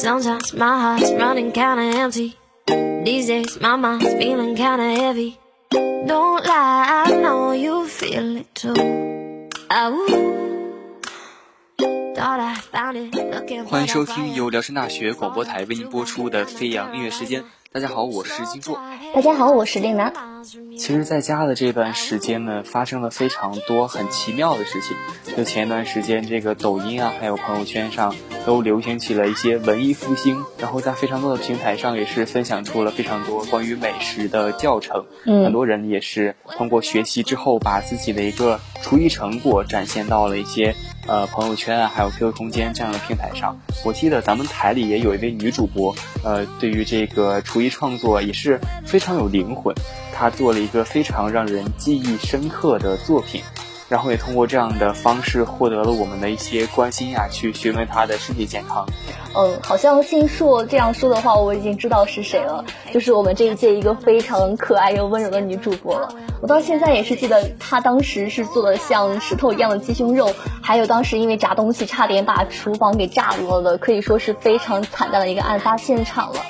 Sometimes my heart's running kinda empty. These days my mind's feeling kinda heavy. Don't lie, I know you feel it too. Oh, thought I found it. Look at 欢迎收听.由辽师大学广播台为您播出的《飞扬音乐时间》。大家好，我是金硕。大家好，我是令南。其实，在家的这段时间呢，发生了非常多很奇妙的事情。就前一段时间，这个抖音啊，还有朋友圈上都流行起了一些文艺复兴，然后在非常多的平台上也是分享出了非常多关于美食的教程。嗯很多人也是通过学习之后，把自己的一个厨艺成果展现到了一些呃朋友圈啊，还有 QQ 空间这样的平台上。我记得咱们台里也有一位女主播，呃，对于这个厨艺创作也是非常有灵魂。她做了一个非常让人记忆深刻的作品，然后也通过这样的方式获得了我们的一些关心呀、去询问她的身体健康。嗯，好像信硕这样说的话，我已经知道是谁了，就是我们这一届一个非常可爱又温柔的女主播了。我到现在也是记得她当时是做的像石头一样的鸡胸肉，还有当时因为炸东西差点把厨房给炸了的，可以说是非常惨淡的一个案发现场了。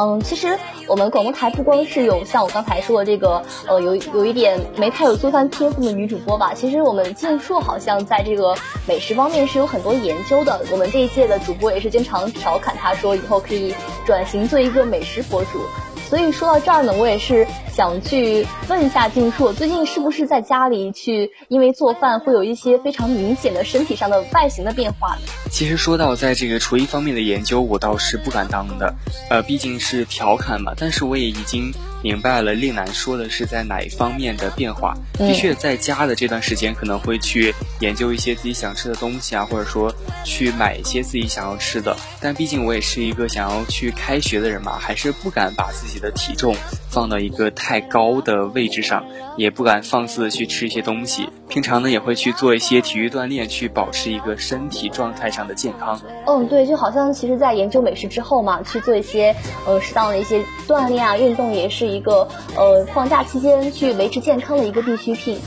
嗯，其实我们广播台不光是有像我刚才说的这个，呃，有有一点没太有做饭天赋的女主播吧。其实我们静硕好像在这个美食方面是有很多研究的。我们这一届的主播也是经常调侃她说，以后可以转型做一个美食博主。所以说到这儿呢，我也是想去问一下静硕，最近是不是在家里去因为做饭会有一些非常明显的身体上的外形的变化呢？其实说到在这个厨艺方面的研究，我倒是不敢当的，呃，毕竟是调侃嘛。但是我也已经明白了令南说的是在哪一方面的变化。嗯的确，在家的这段时间可能会去研究一些自己想吃的东西啊，或者说去买一些自己想要吃的。但毕竟我也是一个想要去开学的人嘛，还是不敢把自己的体重放到一个太高的位置上，也不敢放肆的去吃一些东西。平常呢，也会去做一些体育锻炼，去保持一个身体状态上的健康。嗯，对，就好像其实，在研究美食之后嘛，去做一些呃适当的一些锻炼啊，运动也是一个呃放假期间去维持健康的一个必需品。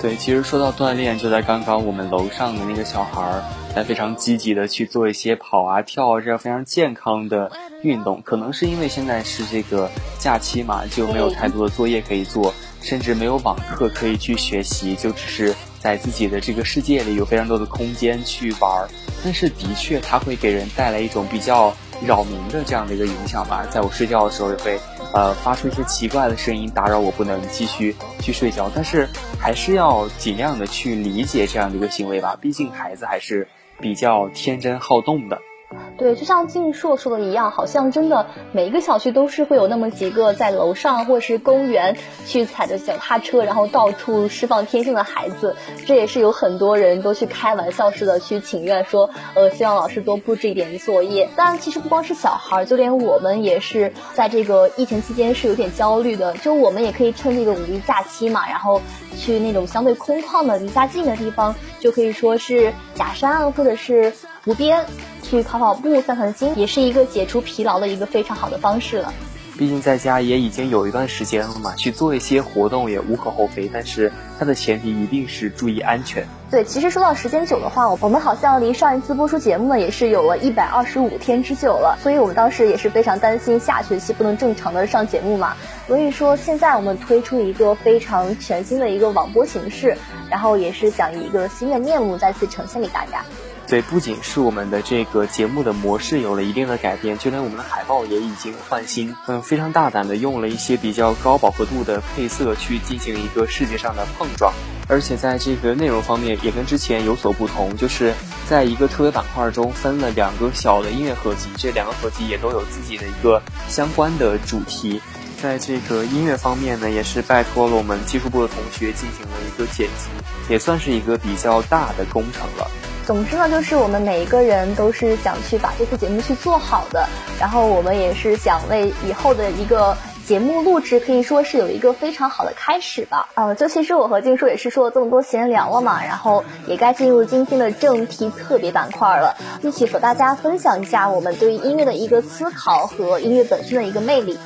对，其实说到锻炼，就在刚刚我们楼上的那个小孩儿，在非常积极的去做一些跑啊、跳啊这样非常健康的运动。可能是因为现在是这个假期嘛，就没有太多的作业可以做，甚至没有网课可以去学习，就只是在自己的这个世界里有非常多的空间去玩儿。但是的确，它会给人带来一种比较扰民的这样的一个影响吧。在我睡觉的时候，也会呃发出一些奇怪的声音，打扰我不能继续去睡觉。但是还是要尽量的去理解这样的一个行为吧，毕竟孩子还是比较天真好动的。对，就像静硕说的一样，好像真的每一个小区都是会有那么几个在楼上或者是公园去踩着脚踏车，然后到处释放天性的孩子。这也是有很多人都去开玩笑似的去请愿说，呃，希望老师多布置一点作业。但其实不光是小孩儿，就连我们也是在这个疫情期间是有点焦虑的。就我们也可以趁这个五一假期嘛，然后去那种相对空旷的、离家近的地方，就可以说是假山啊或者是湖边。去跑跑步、散散心，也是一个解除疲劳的一个非常好的方式了。毕竟在家也已经有一段时间了嘛，去做一些活动也无可厚非。但是它的前提一定是注意安全。对，其实说到时间久的话，我们好像离上一次播出节目呢，也是有了一百二十五天之久了。所以我们当时也是非常担心下学期不能正常的上节目嘛。所以说现在我们推出一个非常全新的一个网播形式，然后也是想以一个新的面目再次呈现给大家。对，不仅是我们的这个节目的模式有了一定的改变，就连我们的海报也已经换新。嗯，非常大胆的用了一些比较高饱和度的配色去进行一个视觉上的碰撞，而且在这个内容方面也跟之前有所不同，就是在一个特别板块中分了两个小的音乐合集，这两个合集也都有自己的一个相关的主题。在这个音乐方面呢，也是拜托了我们技术部的同学进行了一个剪辑，也算是一个比较大的工程了。总之呢，就是我们每一个人都是想去把这次节目去做好的，然后我们也是想为以后的一个节目录制，可以说是有一个非常好的开始吧。呃，就其实我和静叔也是说了这么多闲聊了嘛，然后也该进入今天的正题特别板块了，一起和大家分享一下我们对于音乐的一个思考和音乐本身的一个魅力。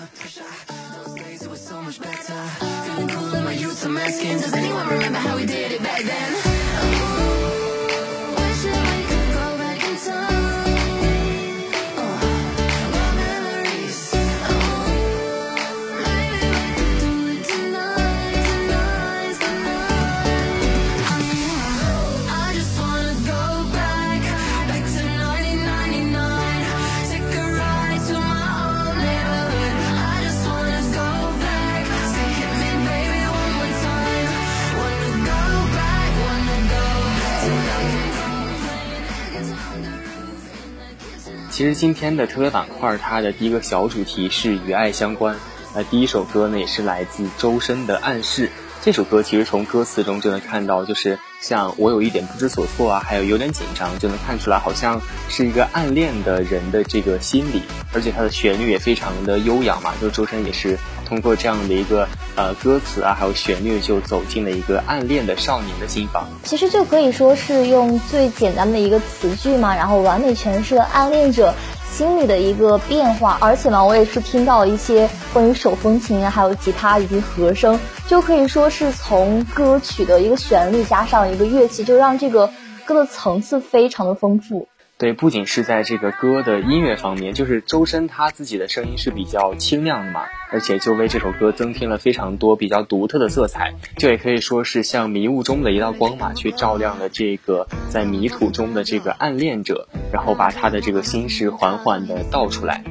其实今天的特别板块，它的第一个小主题是与爱相关。那第一首歌呢，也是来自周深的《暗示》。这首歌其实从歌词中就能看到，就是像我有一点不知所措啊，还有有点紧张，就能看出来好像是一个暗恋的人的这个心理。而且它的旋律也非常的悠扬嘛，就周深也是通过这样的一个呃歌词啊，还有旋律，就走进了一个暗恋的少年的心房。其实就可以说是用最简单的一个词句嘛，然后完美诠释了暗恋者。心里的一个变化，而且呢，我也是听到一些关于手风琴啊，还有吉他以及和声，就可以说是从歌曲的一个旋律加上一个乐器，就让这个歌的层次非常的丰富。对，不仅是在这个歌的音乐方面，就是周深他自己的声音是比较清亮的嘛。而且就为这首歌增添了非常多比较独特的色彩，就也可以说是像迷雾中的一道光吧，去照亮了这个在迷途中的这个暗恋者，然后把他的这个心事缓缓的道出来。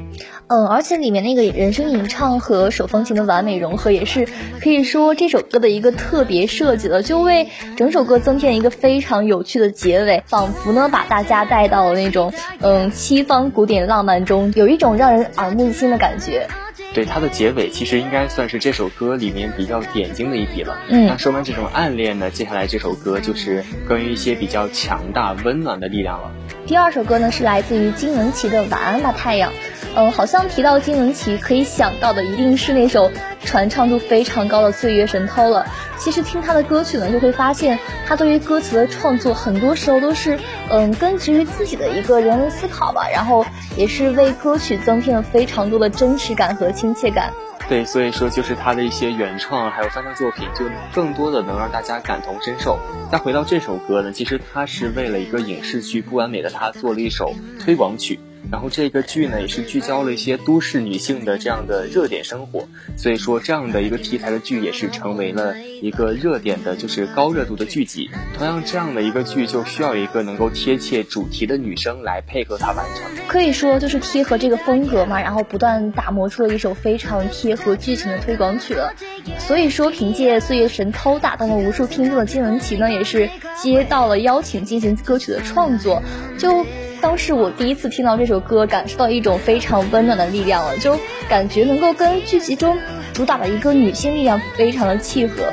嗯，而且里面那个人声吟唱和手风琴的完美融合，也是可以说这首歌的一个特别设计了，就为整首歌增添一个非常有趣的结尾，仿佛呢把大家带到了那种嗯西方古典浪漫中，有一种让人耳目一新的感觉。对它的结尾，其实应该算是这首歌里面比较点睛的一笔了。嗯，那说完这种暗恋呢，接下来这首歌就是关于一些比较强大、温暖的力量了。第二首歌呢，是来自于金玟岐的《晚安吧，太阳》。嗯，好像提到金玟岐，可以想到的一定是那首传唱度非常高的《岁月神偷》了。其实听他的歌曲呢，就会发现他对于歌词的创作，很多时候都是嗯根植于自己的一个人文思考吧，然后也是为歌曲增添了非常多的真实感和亲切感。对，所以说就是他的一些原创还有翻唱作品，就更多的能让大家感同身受。再回到这首歌呢，其实他是为了一个影视剧《不完美的他》做了一首推广曲。然后这个剧呢，也是聚焦了一些都市女性的这样的热点生活，所以说这样的一个题材的剧也是成为了一个热点的，就是高热度的剧集。同样，这样的一个剧就需要一个能够贴切主题的女生来配合它完成。可以说就是贴合这个风格嘛，然后不断打磨出了一首非常贴合剧情的推广曲了。所以说，凭借《岁月神偷》打动了无数听众的金玟岐呢，也是接到了邀请进行歌曲的创作，就。当时我第一次听到这首歌，感受到一种非常温暖的力量了，就感觉能够跟剧集中主打的一个女性力量非常的契合。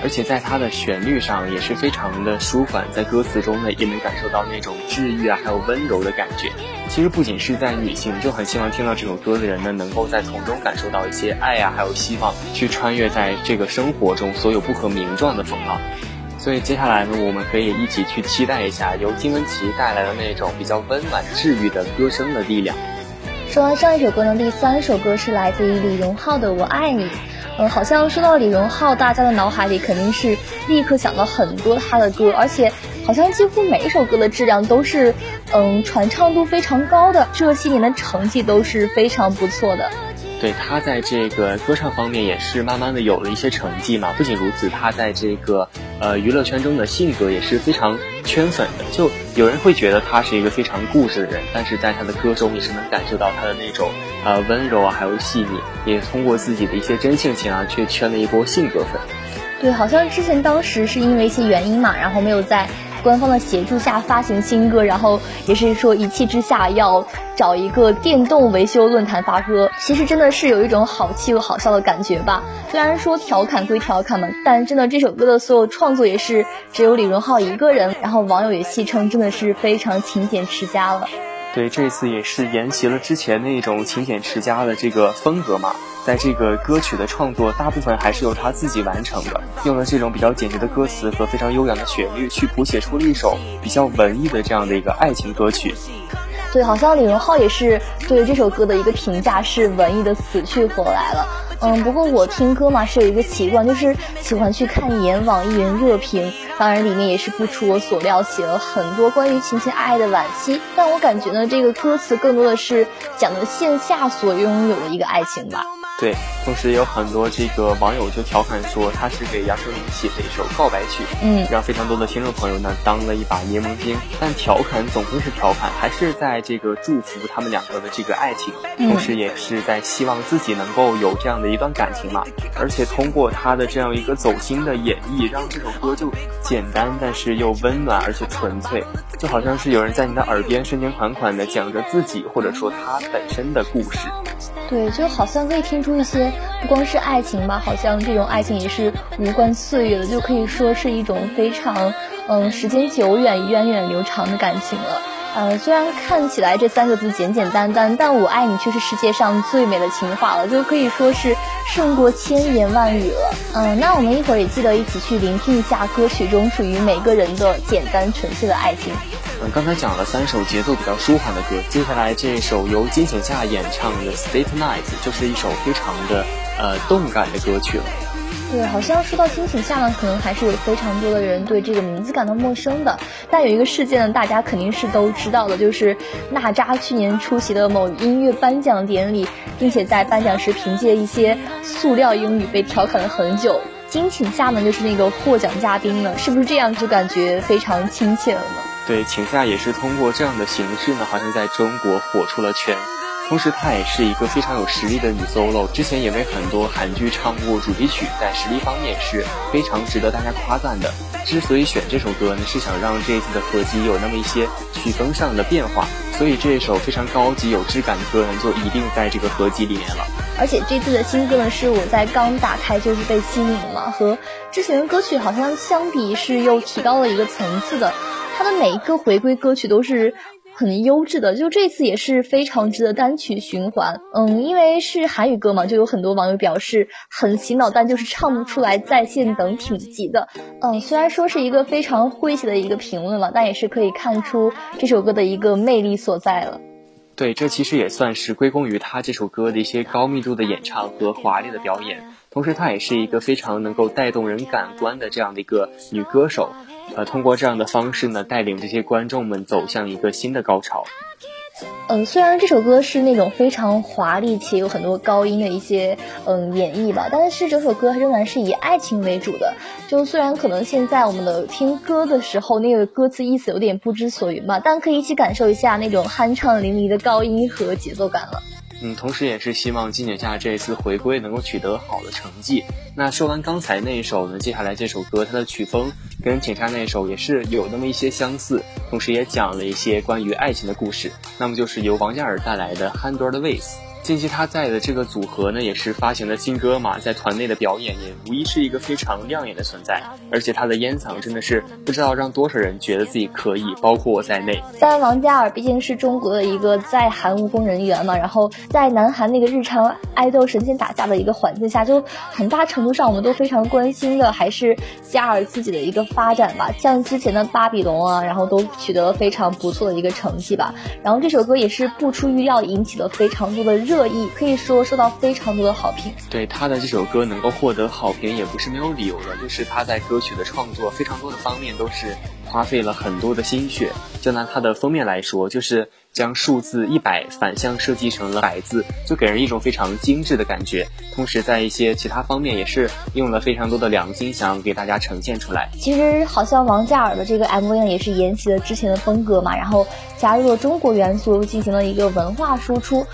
而且在它的旋律上也是非常的舒缓，在歌词中呢也能感受到那种治愈啊，还有温柔的感觉。其实不仅是在女性，就很希望听到这首歌的人呢，能够在从中感受到一些爱呀，还有希望，去穿越在这个生活中所有不可名状的风浪。所以接下来呢，我们可以一起去期待一下由金玟岐带来的那种比较温暖治愈的歌声的力量。说完上一首歌呢，第三首歌是来自于李荣浩的《我爱你》。嗯，好像说到李荣浩，大家的脑海里肯定是立刻想到很多他的歌，而且好像几乎每一首歌的质量都是，嗯，传唱度非常高的，这些年的成绩都是非常不错的。对他在这个歌唱方面也是慢慢的有了一些成绩嘛。不仅如此，他在这个呃娱乐圈中的性格也是非常圈粉的。就有人会觉得他是一个非常固执的人，但是在他的歌中也是能感受到他的那种呃温柔啊，还有细腻。也通过自己的一些真性情啊，去圈了一波性格粉。对，好像之前当时是因为一些原因嘛，然后没有在。官方的协助下发行新歌，然后也是说一气之下要找一个电动维修论坛发歌，其实真的是有一种好气又好笑的感觉吧。虽然说调侃归调侃嘛，但真的这首歌的所有创作也是只有李荣浩一个人，然后网友也戏称真的是非常勤俭持家了。对，这次也是沿袭了之前那种勤俭持家的这个风格嘛。在这个歌曲的创作，大部分还是由他自己完成的，用了这种比较简洁的歌词和非常悠扬的旋律，去谱写出了一首比较文艺的这样的一个爱情歌曲。对，好像李荣浩也是对这首歌的一个评价是文艺的死去活来了。嗯，不过我听歌嘛是有一个习惯，就是喜欢去看一眼网易云热评，当然里面也是不出我所料，写了很多关于情情爱爱的惋惜。但我感觉呢，这个歌词更多的是讲的线下所拥有的一个爱情吧。对，同时也有很多这个网友就调侃说，他是给杨丞琳写的一首告白曲，嗯，让非常多的听众朋友呢当了一把柠檬精。但调侃总归是调侃，还是在这个祝福他们两个的这个爱情，同时也是在希望自己能够有这样的一段感情嘛。而且通过他的这样一个走心的演绎，让这首歌就简单，但是又温暖而且纯粹，就好像是有人在你的耳边深情款款的讲着自己或者说他本身的故事。对，就好像可以听出一些，不光是爱情吧，好像这种爱情也是无关岁月的，就可以说是一种非常，嗯，时间久远、源远流长的感情了。呃，虽然看起来这三个字简简单单，但我爱你却是世界上最美的情话了，就可以说是胜过千言万语了。嗯，那我们一会儿也记得一起去聆听一下歌曲中属于每个人的简单纯粹的爱情。刚才讲了三首节奏比较舒缓的歌，接下来这首由金请夏演唱的《State Night》就是一首非常的呃动感的歌曲了。对，好像说到金请夏呢，可能还是有非常多的人对这个名字感到陌生的。但有一个事件呢，大家肯定是都知道的，就是娜扎去年出席的某音乐颁奖典礼，并且在颁奖时凭借一些塑料英语被调侃了很久。金请夏呢，就是那个获奖嘉宾了，是不是这样就感觉非常亲切了呢？对，请夏也是通过这样的形式呢，好像在中国火出了圈。同时，她也是一个非常有实力的女 solo，之前也为很多韩剧唱过主题曲，在实力方面是非常值得大家夸赞的。之所以选这首歌呢，是想让这一次的合集有那么一些曲风上的变化，所以这一首非常高级有质感的歌呢，就一定在这个合集里面了。而且这次的新歌呢，是我在刚打开就是被吸引了，和之前的歌曲好像相比是又提高了一个层次的。它的每一个回归歌曲都是很优质的，就这次也是非常值得单曲循环。嗯，因为是韩语歌嘛，就有很多网友表示很洗脑，但就是唱不出来在线等挺急的。嗯，虽然说是一个非常诙谐的一个评论了，但也是可以看出这首歌的一个魅力所在了。对，这其实也算是归功于他这首歌的一些高密度的演唱和华丽的表演，同时她也是一个非常能够带动人感官的这样的一个女歌手。呃，通过这样的方式呢，带领这些观众们走向一个新的高潮。嗯，虽然这首歌是那种非常华丽且有很多高音的一些嗯演绎吧，但是整首歌仍然是以爱情为主的。就虽然可能现在我们的听歌的时候，那个歌词意思有点不知所云吧，但可以一起感受一下那种酣畅淋漓的高音和节奏感了。嗯，同时也是希望金姐夏这一次回归能够取得好的成绩。那说完刚才那一首呢，接下来这首歌它的曲风跟景夏那一首也是有那么一些相似，同时也讲了一些关于爱情的故事。那么就是由王嘉尔带来的《Hundred Ways》。近期他在的这个组合呢，也是发行了新歌嘛，在团内的表演也无疑是一个非常亮眼的存在。而且他的烟嗓真的是不知道让多少人觉得自己可以，包括我在内。但王嘉尔毕竟是中国的一个在韩务工人员嘛，然后在南韩那个日常爱豆神仙打架的一个环境下，就很大程度上我们都非常关心的还是嘉尔自己的一个发展吧。像之前的巴比龙啊，然后都取得了非常不错的一个成绩吧。然后这首歌也是不出预料引起了非常多的热。热议可以说受到非常多的好评。对他的这首歌能够获得好评，也不是没有理由的，就是他在歌曲的创作非常多的方面都是花费了很多的心血。就拿他的封面来说，就是将数字一百反向设计成了百字，就给人一种非常精致的感觉。同时，在一些其他方面也是用了非常多的良心，想要给大家呈现出来。其实，好像王嘉尔的这个 MV 呢，也是沿袭了之前的风格嘛，然后加入了中国元素，进行了一个文化输出。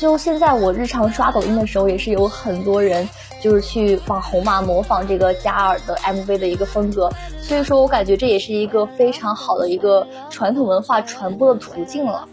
就现在，我日常刷抖音的时候，也是有很多人就是去网红嘛，模仿这个加尔的 MV 的一个风格。所以说我感觉这也是一个非常好的一个传统文化传播的途径了。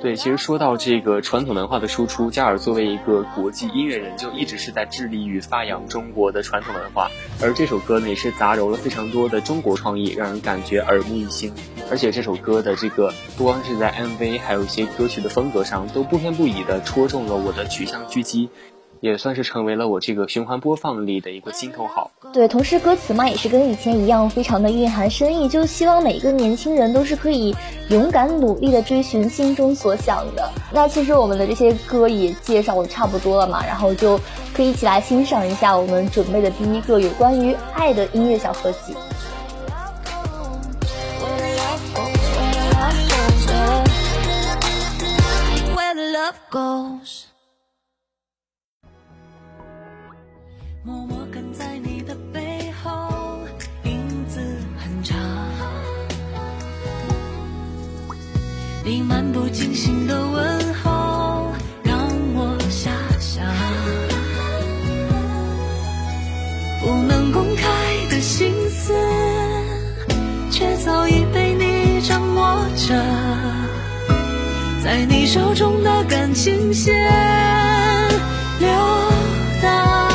对，其实说到这个传统文化的输出，加尔作为一个国际音乐人，就一直是在致力于发扬中国的传统文化。而这首歌呢，也是杂糅了非常多的中国创意，让人感觉耳目一新。而且这首歌的这个不光是在 MV，还有一些歌曲的风格上，都不偏不倚的戳中了我的取向狙击。也算是成为了我这个循环播放里的一个心头好。对，同时歌词嘛也是跟以前一样，非常的蕴含深意，就希望每一个年轻人都是可以勇敢努力的追寻心中所想的。那其实我们的这些歌也介绍的差不多了嘛，然后就可以一起来欣赏一下我们准备的第一个有关于爱的音乐小合集。默精心的问候，让我遐想。不能公开的心思，却早已被你掌握着。在你手中的感情线。可惜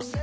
Say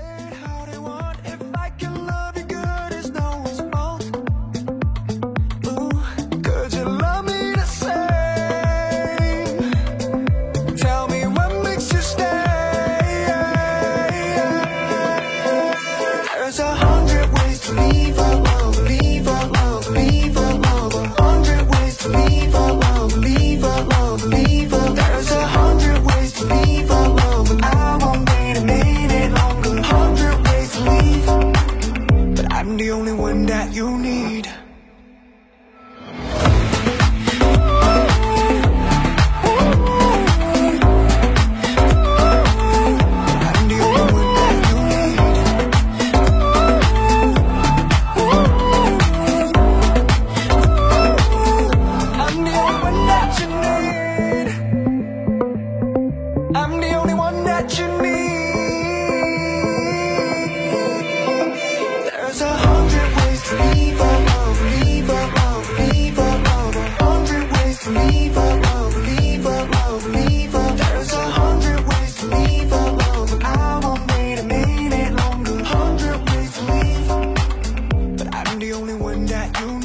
you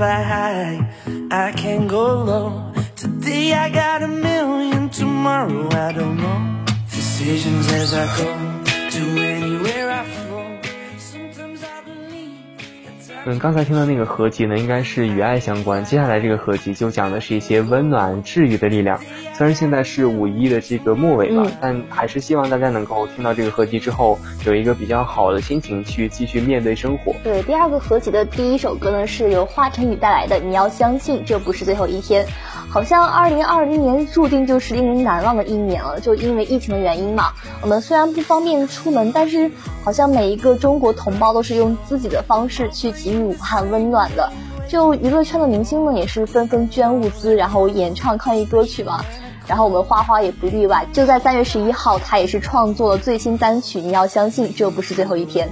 fly high, I can go low. Today I got a million, tomorrow I don't know. Decisions as I go to anywhere I flow. Sometimes I believe. 嗯，刚才听到那个合集呢，应该是与爱相关。接下来这个合集就讲的是一些温暖、治愈的力量。虽然现在是五一的这个末尾了，但还是希望大家能够听到这个合集之后，有一个比较好的心情去继续面对生活。对，第二个合集的第一首歌呢，是由华晨宇带来的《你要相信这不是最后一天》。好像二零二零年注定就是令人难忘的一年了，就因为疫情的原因嘛。我们虽然不方便出门，但是好像每一个中国同胞都是用自己的方式去给予武汉温暖的。就娱乐圈的明星们也是纷纷捐物资，然后演唱抗疫歌曲嘛。然后我们花花也不例外，就在三月十一号，他也是创作了最新单曲《你要相信这不是最后一天》。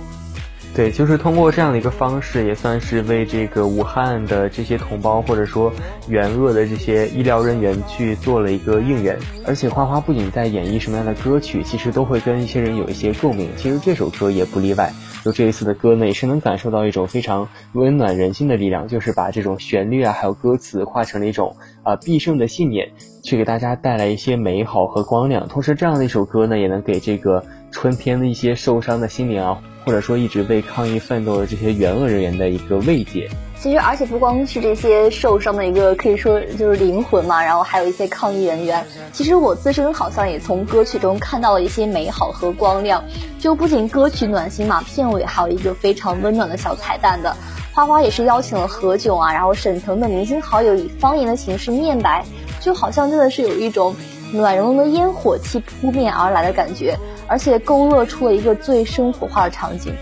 对，就是通过这样的一个方式，也算是为这个武汉的这些同胞，或者说援鄂的这些医疗人员去做了一个应援。而且花花不仅在演绎什么样的歌曲，其实都会跟一些人有一些共鸣。其实这首歌也不例外。就这一次的歌呢，也是能感受到一种非常温暖人心的力量，就是把这种旋律啊，还有歌词化成了一种啊必胜的信念，去给大家带来一些美好和光亮。同时，这样的一首歌呢，也能给这个春天的一些受伤的心灵啊。或者说一直为抗疫奋斗的这些援鄂人员的一个慰藉。其实，而且不光是这些受伤的一个，可以说就是灵魂嘛，然后还有一些抗疫人员。其实我自身好像也从歌曲中看到了一些美好和光亮。就不仅歌曲暖心嘛，片尾还有一个非常温暖的小彩蛋的。花花也是邀请了何炅啊，然后沈腾的明星好友以方言的形式念白，就好像真的是有一种暖融融的烟火气扑面而来的感觉。而且勾勒出了一个最生活化的场景。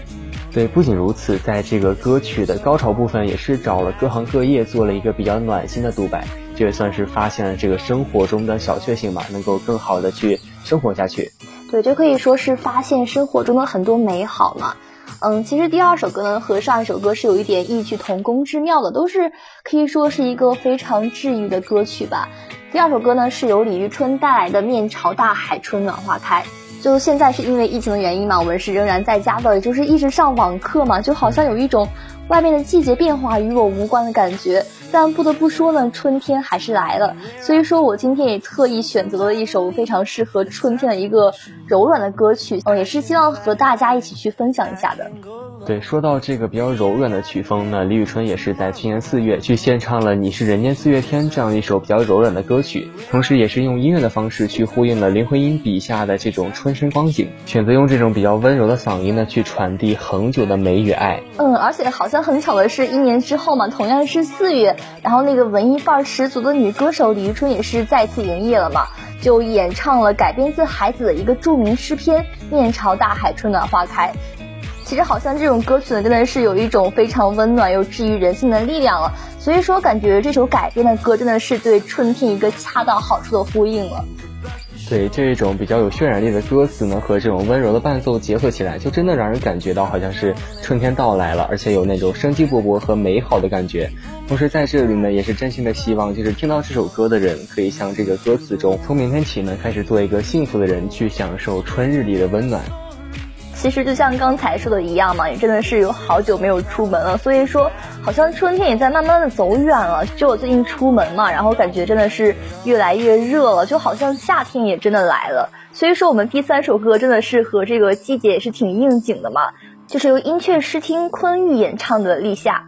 对，不仅如此，在这个歌曲的高潮部分，也是找了各行各业做了一个比较暖心的独白，这也算是发现了这个生活中的小确幸吧，能够更好的去生活下去。对，这可以说是发现生活中的很多美好嘛。嗯，其实第二首歌呢和上一首歌是有一点异曲同工之妙的，都是可以说是一个非常治愈的歌曲吧。第二首歌呢是由李宇春带来的《面朝大海，春暖花开》。就现在是因为疫情的原因嘛，我们是仍然在家的，也就是一直上网课嘛，就好像有一种外面的季节变化与我无关的感觉。但不得不说呢，春天还是来了。所以说我今天也特意选择了一首非常适合春天的一个柔软的歌曲，嗯，也是希望和大家一起去分享一下的。对，说到这个比较柔软的曲风呢，李宇春也是在去年四月去献唱了《你是人间四月天》这样一首比较柔软的歌曲，同时也是用音乐的方式去呼应了林徽因笔下的这种春深光景，选择用这种比较温柔的嗓音呢去传递恒久的美与爱。嗯，而且好像很巧的是，一年之后嘛，同样是四月，然后那个文艺范儿十足的女歌手李宇春也是再次营业了嘛，就演唱了改编自海子的一个著名诗篇《面朝大海，春暖花开》。其实好像这种歌曲呢，真的是有一种非常温暖又治愈人心的力量了。所以说，感觉这首改编的歌真的是对春天一个恰到好处的呼应了。对这种比较有渲染力的歌词呢，和这种温柔的伴奏结合起来，就真的让人感觉到好像是春天到来了，而且有那种生机勃勃和美好的感觉。同时在这里呢，也是真心的希望，就是听到这首歌的人，可以像这个歌词中，从明天起呢，开始做一个幸福的人，去享受春日里的温暖。其实就像刚才说的一样嘛，也真的是有好久没有出门了，所以说好像春天也在慢慢的走远了。就我最近出门嘛，然后感觉真的是越来越热了，就好像夏天也真的来了。所以说我们第三首歌真的是和这个季节也是挺应景的嘛，就是由音雀诗听昆玉演唱的《立夏》。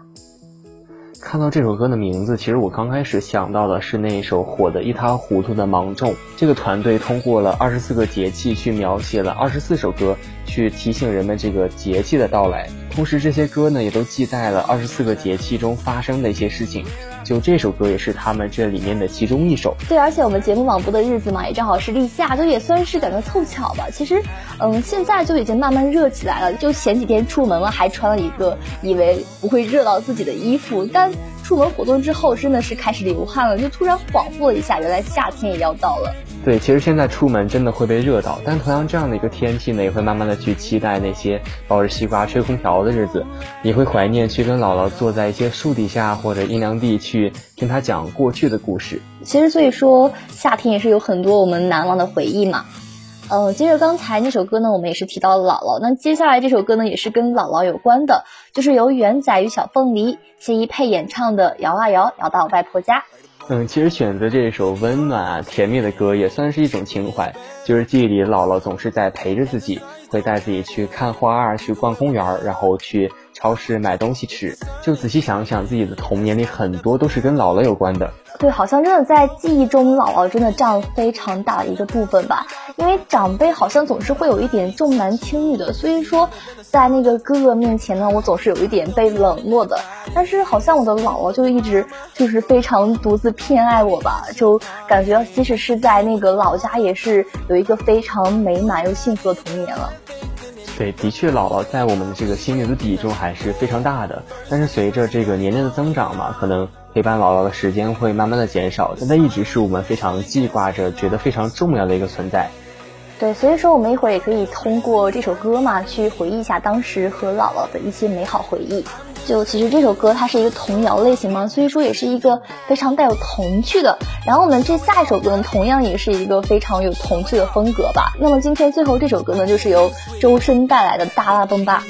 看到这首歌的名字，其实我刚开始想到的是那一首火得一塌糊涂的《芒种》。这个团队通过了二十四个节气去描写了二十四首歌，去提醒人们这个节气的到来。同时，这些歌呢也都记载了二十四个节气中发生的一些事情。就这首歌也是他们这里面的其中一首。对，而且我们节目网播的日子嘛，也正好是立夏，就也算是感觉凑巧吧。其实，嗯，现在就已经慢慢热起来了。就前几天出门了，还穿了一个以为不会热到自己的衣服，但出门活动之后，真的是开始流汗了，就突然恍惚了一下，原来夏天也要到了。对，其实现在出门真的会被热到，但同样这样的一个天气呢，也会慢慢的去期待那些抱着西瓜吹空调的日子，也会怀念去跟姥姥坐在一些树底下或者阴凉地去听她讲过去的故事。其实所以说夏天也是有很多我们难忘的回忆嘛。嗯，接着刚才那首歌呢，我们也是提到了姥姥，那接下来这首歌呢，也是跟姥姥有关的，就是由元仔与小凤梨谢一佩演唱的《摇啊摇，摇到外婆家》。嗯，其实选择这首温暖啊、甜蜜的歌也算是一种情怀。就是记忆里姥姥总是在陪着自己，会带自己去看花儿、去逛公园，然后去超市买东西吃。就仔细想想，自己的童年里很多都是跟姥姥有关的。对，好像真的在记忆中，姥姥真的占了非常大的一个部分吧。因为长辈好像总是会有一点重男轻女的，所以说在那个哥哥面前呢，我总是有一点被冷落的。但是好像我的姥姥就一直就是非常独自偏爱我吧，就感觉即使是在那个老家，也是有一个非常美满又幸福的童年了。对，的确，姥姥在我们的这个心灵的比重还是非常大的。但是随着这个年龄的增长嘛，可能陪伴姥姥的时间会慢慢的减少，但她一直是我们非常记挂着、觉得非常重要的一个存在。对，所以说我们一会儿也可以通过这首歌嘛，去回忆一下当时和姥姥的一些美好回忆。就其实这首歌它是一个童谣类型嘛，所以说也是一个非常带有童趣的。然后我们这下一首歌呢，同样也是一个非常有童趣的风格吧。那么今天最后这首歌呢，就是由周深带来的《大拉崩吧》。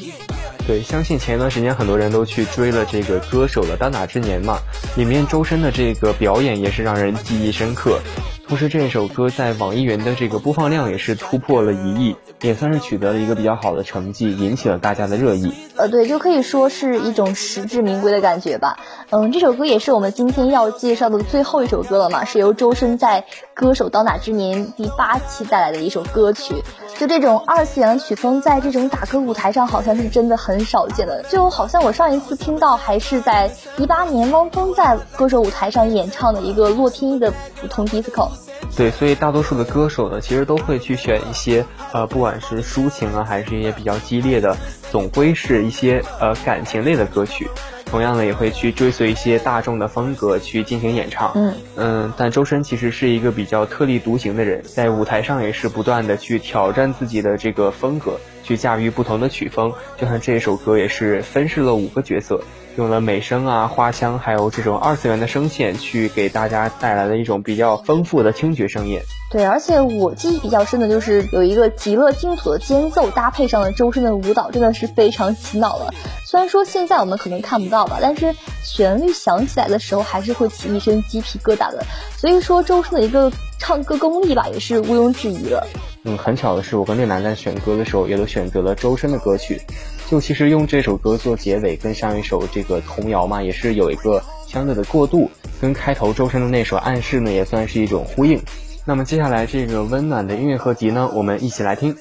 对，相信前一段时间很多人都去追了这个歌手的《当打之年》嘛，里面周深的这个表演也是让人记忆深刻。同时，这首歌在网易云的这个播放量也是突破了一亿，也算是取得了一个比较好的成绩，引起了大家的热议。呃，对，就可以说是一种实至名归的感觉吧。嗯，这首歌也是我们今天要介绍的最后一首歌了嘛，是由周深在《歌手当打之年》第八期带来的一首歌曲。就这种二次元的曲风，在这种打歌舞台上好像是真的很少见的。就好像我上一次听到，还是在一八年汪峰在歌手舞台上演唱的一个洛天依的普通 disco。对，所以大多数的歌手呢，其实都会去选一些呃，不管是抒情啊，还是一些比较激烈的，总归是一些呃感情类的歌曲。同样呢，也会去追随一些大众的风格去进行演唱。嗯嗯，但周深其实是一个比较特立独行的人，在舞台上也是不断的去挑战自己的这个风格，去驾驭不同的曲风。就像这首歌也是分饰了五个角色。用了美声啊、花腔，还有这种二次元的声线，去给大家带来了一种比较丰富的听觉盛宴。对，而且我记忆比较深的就是有一个极乐净土的间奏，搭配上了周深的舞蹈，真的是非常洗脑了。虽然说现在我们可能看不到吧，但是旋律响起来的时候，还是会起一身鸡皮疙瘩的。所以说，周深的一个唱歌功力吧，也是毋庸置疑了。嗯，很巧的是，我跟烈男在选歌的时候，也都选择了周深的歌曲。就其实用这首歌做结尾，跟上一首这个童谣嘛，也是有一个相对的过渡，跟开头周深的那首暗示呢，也算是一种呼应。那么接下来这个温暖的音乐合集呢，我们一起来听。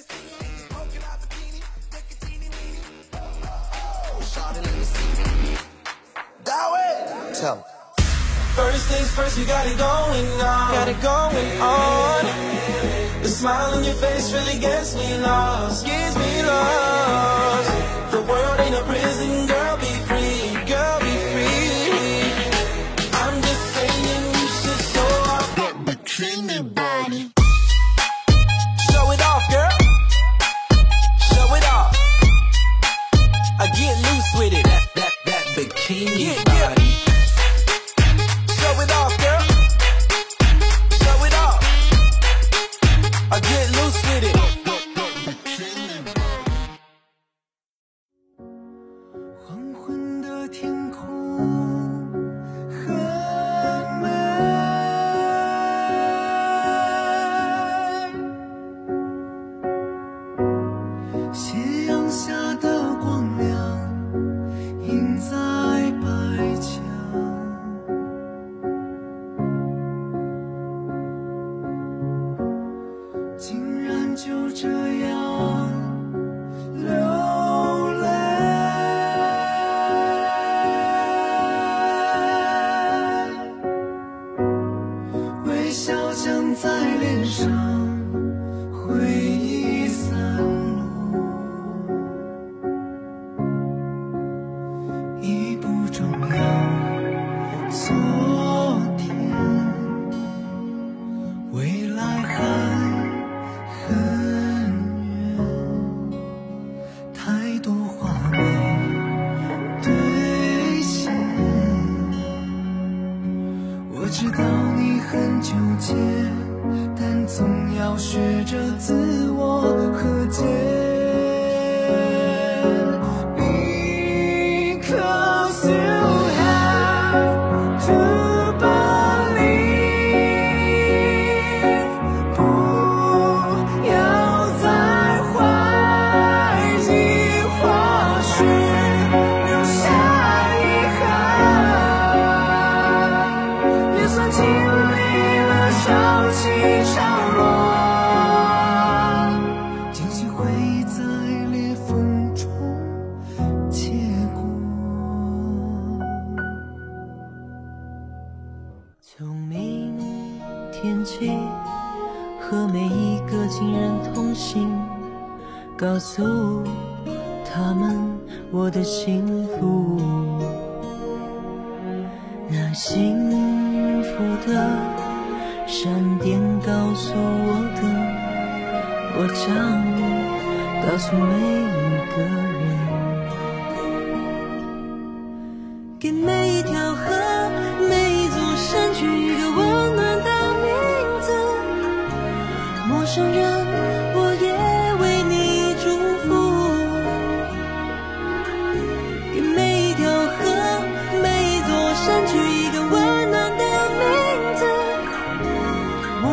The world ain't a prison, girl, be free, girl, be free. I'm just saying you should show off that bikini body. Show it off, girl. Show it off. I get loose with it. That, that, that bikini yeah, body. Yeah. Show it off, girl. Show it off. I get loose with it.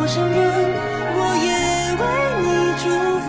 陌生人，我也为你祝福。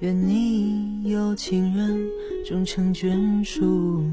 愿你有情人终成眷属。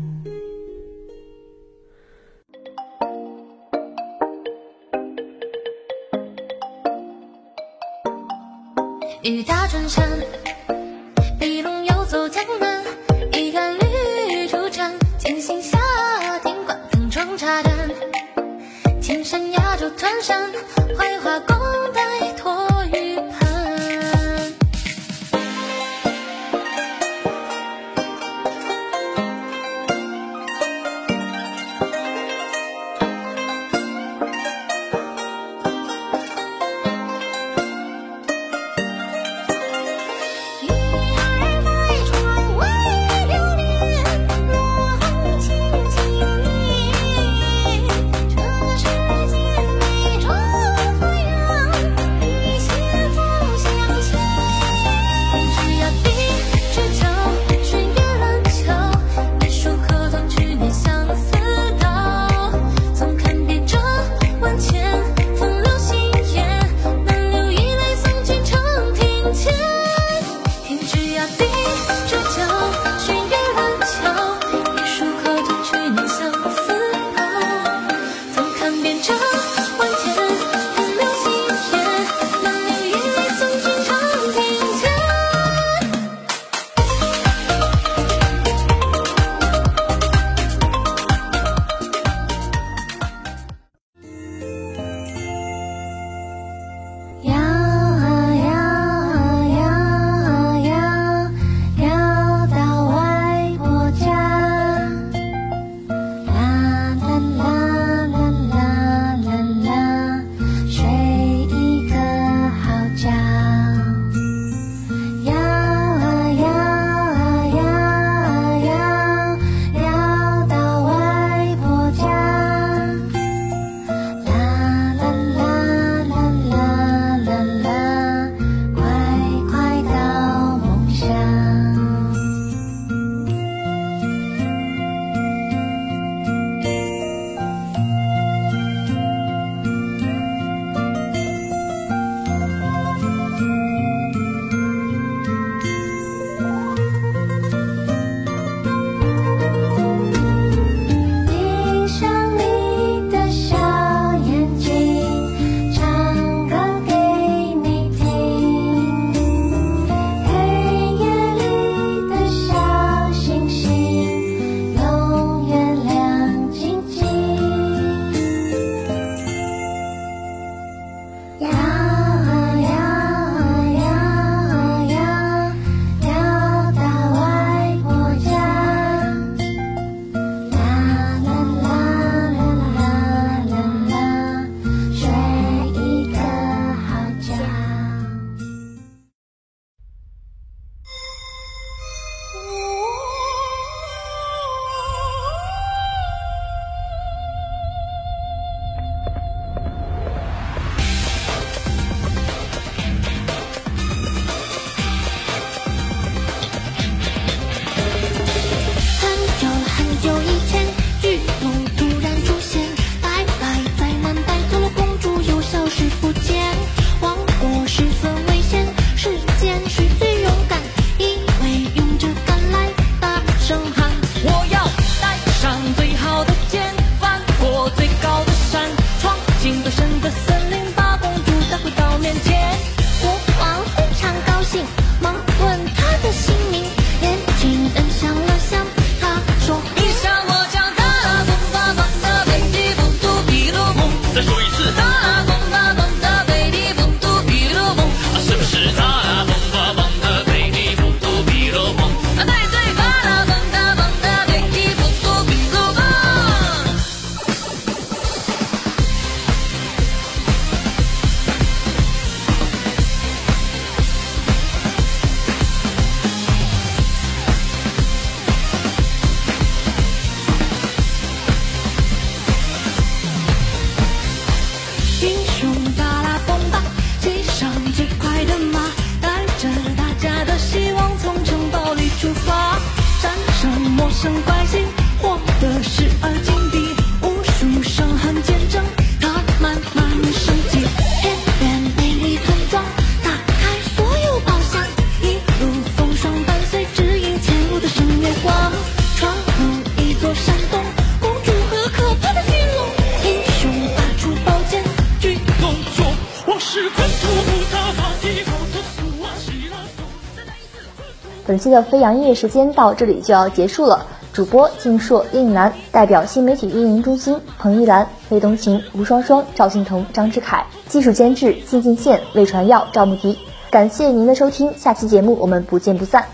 期的飞扬音乐时间到这里就要结束了。主播静硕、叶颖楠，代表新媒体运营中心彭一兰、魏冬晴、吴双双、赵欣彤、张志凯，技术监制靳进宪、魏传耀、赵慕迪。感谢您的收听，下期节目我们不见不散。